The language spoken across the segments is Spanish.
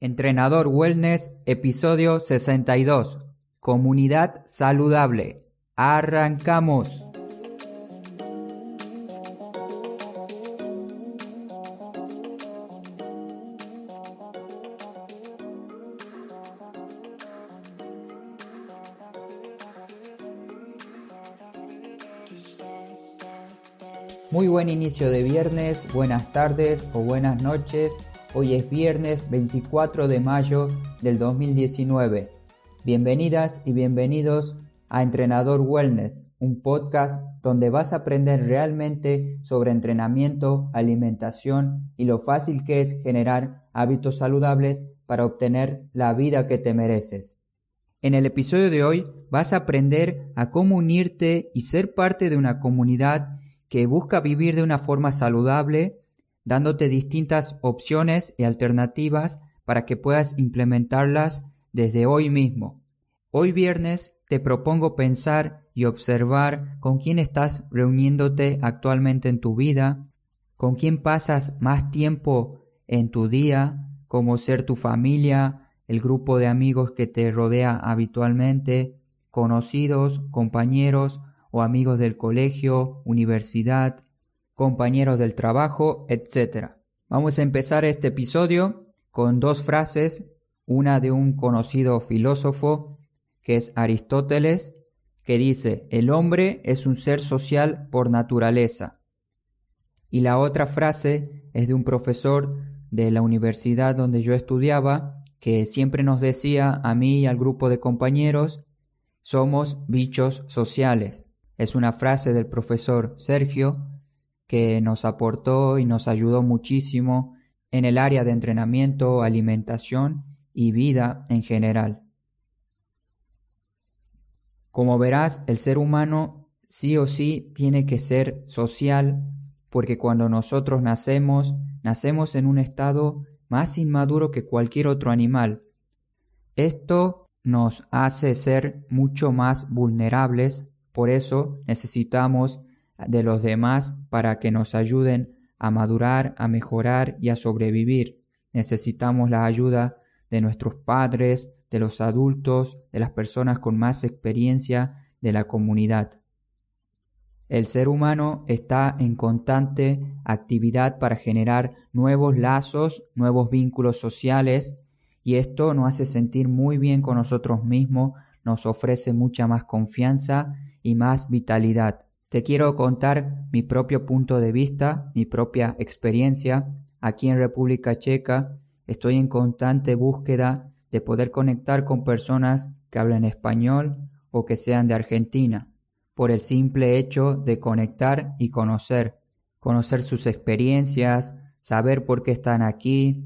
Entrenador Wellness, episodio 62. Comunidad saludable. Arrancamos. Muy buen inicio de viernes, buenas tardes o buenas noches Hoy es viernes 24 de mayo del 2019. Bienvenidas y bienvenidos a Entrenador Wellness, un podcast donde vas a aprender realmente sobre entrenamiento, alimentación y lo fácil que es generar hábitos saludables para obtener la vida que te mereces. En el episodio de hoy vas a aprender a cómo unirte y ser parte de una comunidad que busca vivir de una forma saludable dándote distintas opciones y alternativas para que puedas implementarlas desde hoy mismo. Hoy viernes te propongo pensar y observar con quién estás reuniéndote actualmente en tu vida, con quién pasas más tiempo en tu día, como ser tu familia, el grupo de amigos que te rodea habitualmente, conocidos, compañeros o amigos del colegio, universidad, compañeros del trabajo, etc. Vamos a empezar este episodio con dos frases, una de un conocido filósofo que es Aristóteles, que dice, el hombre es un ser social por naturaleza. Y la otra frase es de un profesor de la universidad donde yo estudiaba, que siempre nos decía a mí y al grupo de compañeros, somos bichos sociales. Es una frase del profesor Sergio que nos aportó y nos ayudó muchísimo en el área de entrenamiento, alimentación y vida en general. Como verás, el ser humano sí o sí tiene que ser social porque cuando nosotros nacemos, nacemos en un estado más inmaduro que cualquier otro animal. Esto nos hace ser mucho más vulnerables, por eso necesitamos de los demás para que nos ayuden a madurar, a mejorar y a sobrevivir. Necesitamos la ayuda de nuestros padres, de los adultos, de las personas con más experiencia de la comunidad. El ser humano está en constante actividad para generar nuevos lazos, nuevos vínculos sociales y esto nos hace sentir muy bien con nosotros mismos, nos ofrece mucha más confianza y más vitalidad. Te quiero contar mi propio punto de vista, mi propia experiencia. Aquí en República Checa estoy en constante búsqueda de poder conectar con personas que hablen español o que sean de Argentina, por el simple hecho de conectar y conocer, conocer sus experiencias, saber por qué están aquí,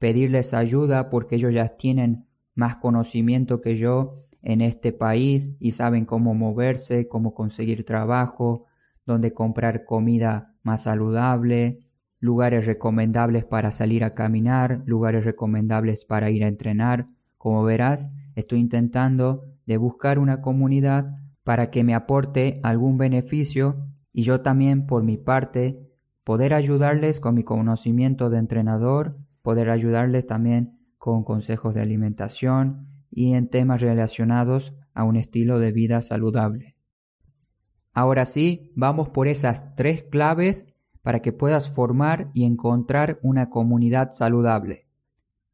pedirles ayuda porque ellos ya tienen más conocimiento que yo en este país y saben cómo moverse, cómo conseguir trabajo, dónde comprar comida más saludable, lugares recomendables para salir a caminar, lugares recomendables para ir a entrenar. Como verás, estoy intentando de buscar una comunidad para que me aporte algún beneficio y yo también por mi parte poder ayudarles con mi conocimiento de entrenador, poder ayudarles también con consejos de alimentación, y en temas relacionados a un estilo de vida saludable. Ahora sí, vamos por esas tres claves para que puedas formar y encontrar una comunidad saludable.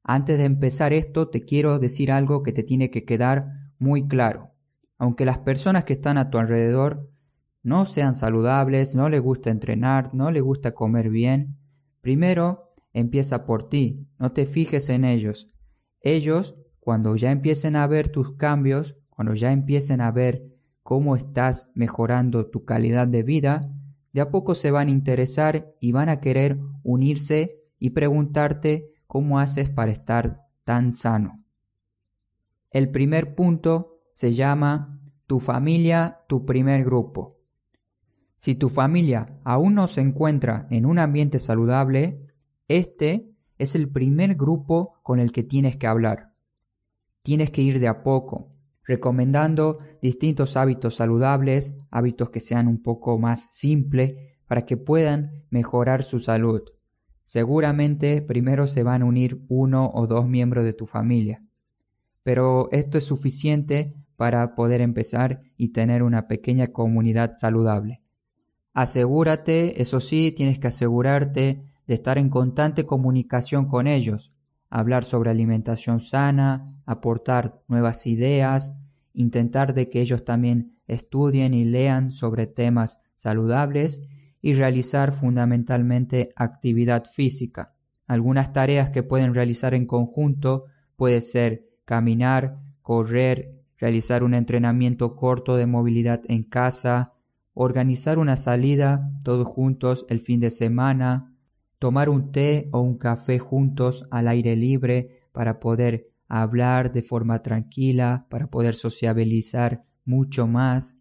Antes de empezar esto, te quiero decir algo que te tiene que quedar muy claro. Aunque las personas que están a tu alrededor no sean saludables, no les gusta entrenar, no les gusta comer bien, primero empieza por ti, no te fijes en ellos. Ellos cuando ya empiecen a ver tus cambios, cuando ya empiecen a ver cómo estás mejorando tu calidad de vida, de a poco se van a interesar y van a querer unirse y preguntarte cómo haces para estar tan sano. El primer punto se llama tu familia, tu primer grupo. Si tu familia aún no se encuentra en un ambiente saludable, este es el primer grupo con el que tienes que hablar tienes que ir de a poco, recomendando distintos hábitos saludables, hábitos que sean un poco más simples para que puedan mejorar su salud. seguramente primero se van a unir uno o dos miembros de tu familia. Pero esto es suficiente para poder empezar y tener una pequeña comunidad saludable. Asegúrate, eso sí, tienes que asegurarte de estar en constante comunicación con ellos, hablar sobre alimentación sana, aportar nuevas ideas, intentar de que ellos también estudien y lean sobre temas saludables y realizar fundamentalmente actividad física. Algunas tareas que pueden realizar en conjunto puede ser caminar, correr, realizar un entrenamiento corto de movilidad en casa, organizar una salida todos juntos el fin de semana, tomar un té o un café juntos al aire libre para poder hablar de forma tranquila, para poder sociabilizar mucho más,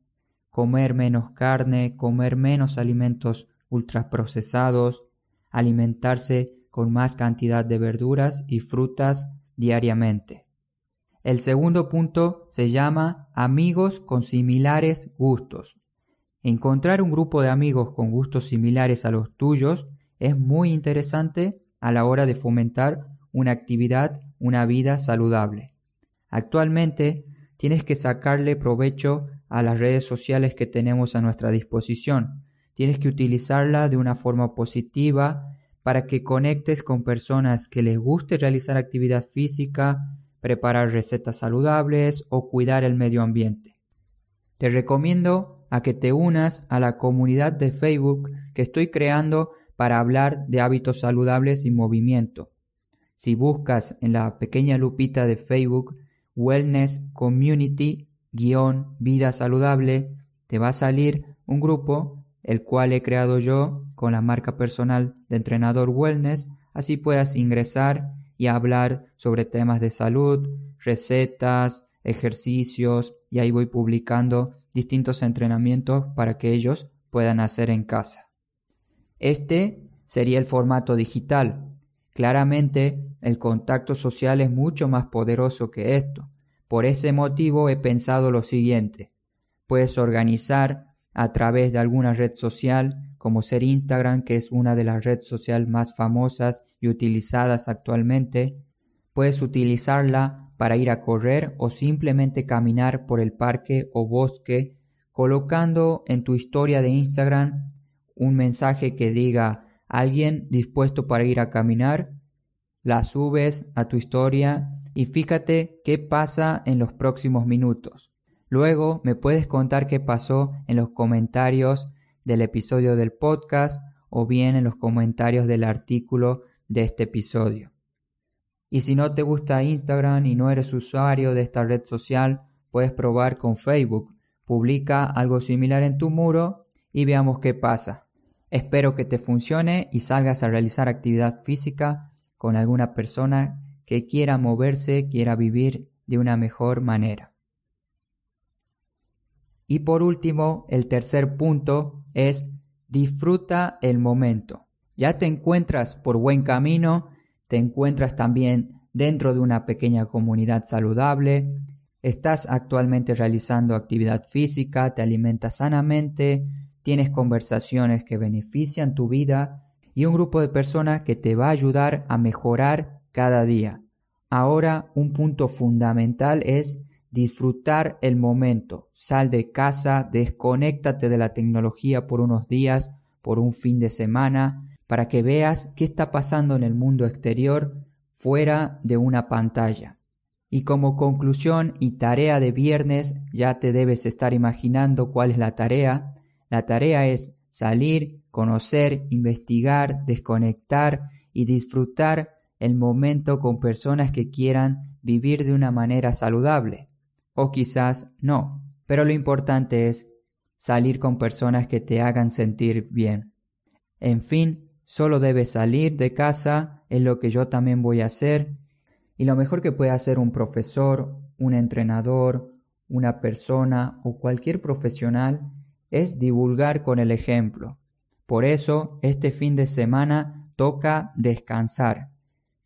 comer menos carne, comer menos alimentos ultraprocesados, alimentarse con más cantidad de verduras y frutas diariamente. El segundo punto se llama amigos con similares gustos. Encontrar un grupo de amigos con gustos similares a los tuyos es muy interesante a la hora de fomentar una actividad, una vida saludable. Actualmente tienes que sacarle provecho a las redes sociales que tenemos a nuestra disposición. Tienes que utilizarla de una forma positiva para que conectes con personas que les guste realizar actividad física, preparar recetas saludables o cuidar el medio ambiente. Te recomiendo a que te unas a la comunidad de Facebook que estoy creando para hablar de hábitos saludables y movimiento. Si buscas en la pequeña lupita de Facebook Wellness Community guion vida saludable, te va a salir un grupo el cual he creado yo con la marca personal de entrenador wellness, así puedas ingresar y hablar sobre temas de salud, recetas, ejercicios y ahí voy publicando distintos entrenamientos para que ellos puedan hacer en casa. Este sería el formato digital. Claramente el contacto social es mucho más poderoso que esto. Por ese motivo he pensado lo siguiente. Puedes organizar a través de alguna red social, como ser Instagram, que es una de las redes sociales más famosas y utilizadas actualmente, puedes utilizarla para ir a correr o simplemente caminar por el parque o bosque, colocando en tu historia de Instagram un mensaje que diga alguien dispuesto para ir a caminar, la subes a tu historia y fíjate qué pasa en los próximos minutos. Luego me puedes contar qué pasó en los comentarios del episodio del podcast o bien en los comentarios del artículo de este episodio. Y si no te gusta Instagram y no eres usuario de esta red social, puedes probar con Facebook. Publica algo similar en tu muro y veamos qué pasa. Espero que te funcione y salgas a realizar actividad física con alguna persona que quiera moverse, quiera vivir de una mejor manera. Y por último, el tercer punto es disfruta el momento. Ya te encuentras por buen camino, te encuentras también dentro de una pequeña comunidad saludable, estás actualmente realizando actividad física, te alimentas sanamente, tienes conversaciones que benefician tu vida y un grupo de personas que te va a ayudar a mejorar cada día. Ahora un punto fundamental es disfrutar el momento. Sal de casa, desconéctate de la tecnología por unos días, por un fin de semana, para que veas qué está pasando en el mundo exterior fuera de una pantalla. Y como conclusión y tarea de viernes, ya te debes estar imaginando cuál es la tarea. La tarea es salir, conocer, investigar, desconectar y disfrutar el momento con personas que quieran vivir de una manera saludable. O quizás no. Pero lo importante es salir con personas que te hagan sentir bien. En fin, solo debes salir de casa, es lo que yo también voy a hacer. Y lo mejor que puede hacer un profesor, un entrenador, una persona o cualquier profesional es divulgar con el ejemplo. Por eso, este fin de semana toca descansar.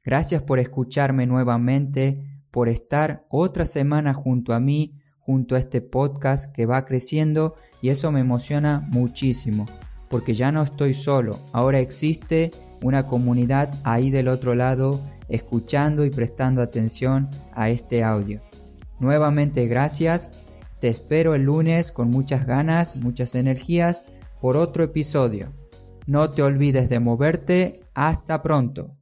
Gracias por escucharme nuevamente, por estar otra semana junto a mí, junto a este podcast que va creciendo y eso me emociona muchísimo, porque ya no estoy solo, ahora existe una comunidad ahí del otro lado escuchando y prestando atención a este audio. Nuevamente gracias, te espero el lunes con muchas ganas, muchas energías por otro episodio. No te olvides de moverte, hasta pronto.